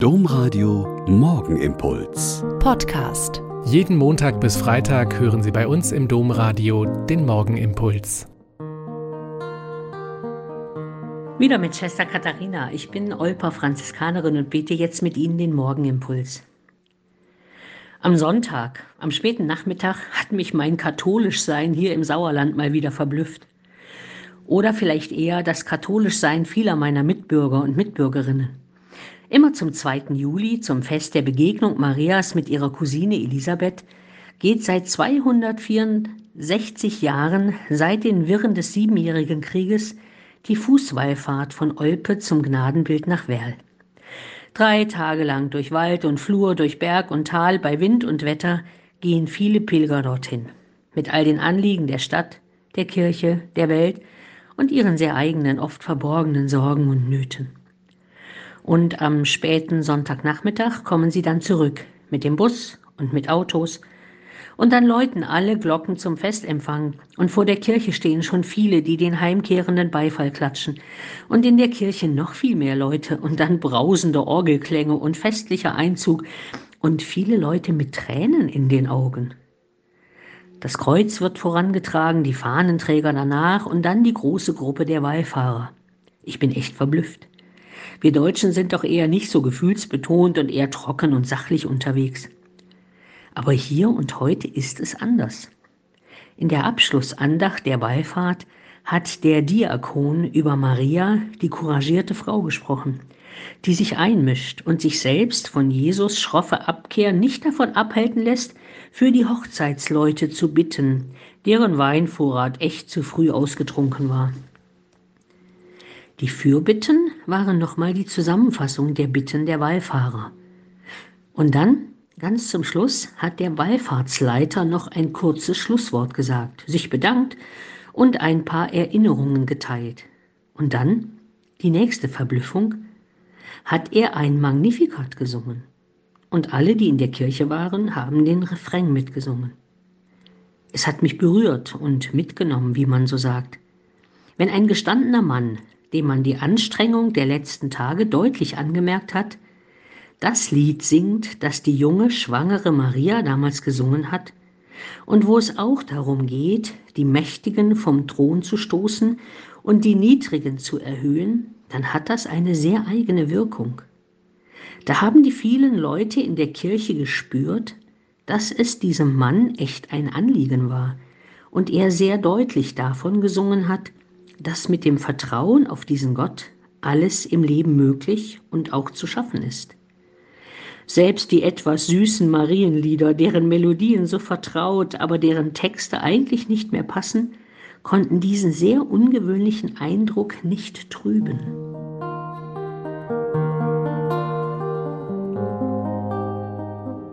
Domradio Morgenimpuls. Podcast. Jeden Montag bis Freitag hören Sie bei uns im Domradio den Morgenimpuls. Wieder mit Schwester Katharina. Ich bin Olper Franziskanerin und bete jetzt mit Ihnen den Morgenimpuls. Am Sonntag, am späten Nachmittag, hat mich mein Katholischsein hier im Sauerland mal wieder verblüfft. Oder vielleicht eher das Katholischsein vieler meiner Mitbürger und Mitbürgerinnen. Immer zum 2. Juli, zum Fest der Begegnung Marias mit ihrer Cousine Elisabeth, geht seit 264 Jahren, seit den Wirren des Siebenjährigen Krieges, die Fußwallfahrt von Olpe zum Gnadenbild nach Werl. Drei Tage lang durch Wald und Flur, durch Berg und Tal, bei Wind und Wetter gehen viele Pilger dorthin. Mit all den Anliegen der Stadt, der Kirche, der Welt und ihren sehr eigenen, oft verborgenen Sorgen und Nöten. Und am späten Sonntagnachmittag kommen sie dann zurück mit dem Bus und mit Autos. Und dann läuten alle Glocken zum Festempfang. Und vor der Kirche stehen schon viele, die den heimkehrenden Beifall klatschen. Und in der Kirche noch viel mehr Leute. Und dann brausende Orgelklänge und festlicher Einzug. Und viele Leute mit Tränen in den Augen. Das Kreuz wird vorangetragen, die Fahnenträger danach und dann die große Gruppe der Wallfahrer. Ich bin echt verblüfft. Wir Deutschen sind doch eher nicht so gefühlsbetont und eher trocken und sachlich unterwegs. Aber hier und heute ist es anders. In der Abschlussandacht der Wallfahrt hat der Diakon über Maria, die couragierte Frau, gesprochen, die sich einmischt und sich selbst von Jesus schroffe Abkehr nicht davon abhalten lässt, für die Hochzeitsleute zu bitten, deren Weinvorrat echt zu früh ausgetrunken war. Die Fürbitten waren nochmal die Zusammenfassung der Bitten der Wallfahrer. Und dann, ganz zum Schluss, hat der Wallfahrtsleiter noch ein kurzes Schlusswort gesagt, sich bedankt und ein paar Erinnerungen geteilt. Und dann, die nächste Verblüffung, hat er ein Magnificat gesungen. Und alle, die in der Kirche waren, haben den Refrain mitgesungen. Es hat mich berührt und mitgenommen, wie man so sagt. Wenn ein gestandener Mann dem man die Anstrengung der letzten Tage deutlich angemerkt hat, das Lied singt, das die junge, schwangere Maria damals gesungen hat, und wo es auch darum geht, die Mächtigen vom Thron zu stoßen und die Niedrigen zu erhöhen, dann hat das eine sehr eigene Wirkung. Da haben die vielen Leute in der Kirche gespürt, dass es diesem Mann echt ein Anliegen war und er sehr deutlich davon gesungen hat, dass mit dem Vertrauen auf diesen Gott alles im Leben möglich und auch zu schaffen ist. Selbst die etwas süßen Marienlieder, deren Melodien so vertraut, aber deren Texte eigentlich nicht mehr passen, konnten diesen sehr ungewöhnlichen Eindruck nicht trüben.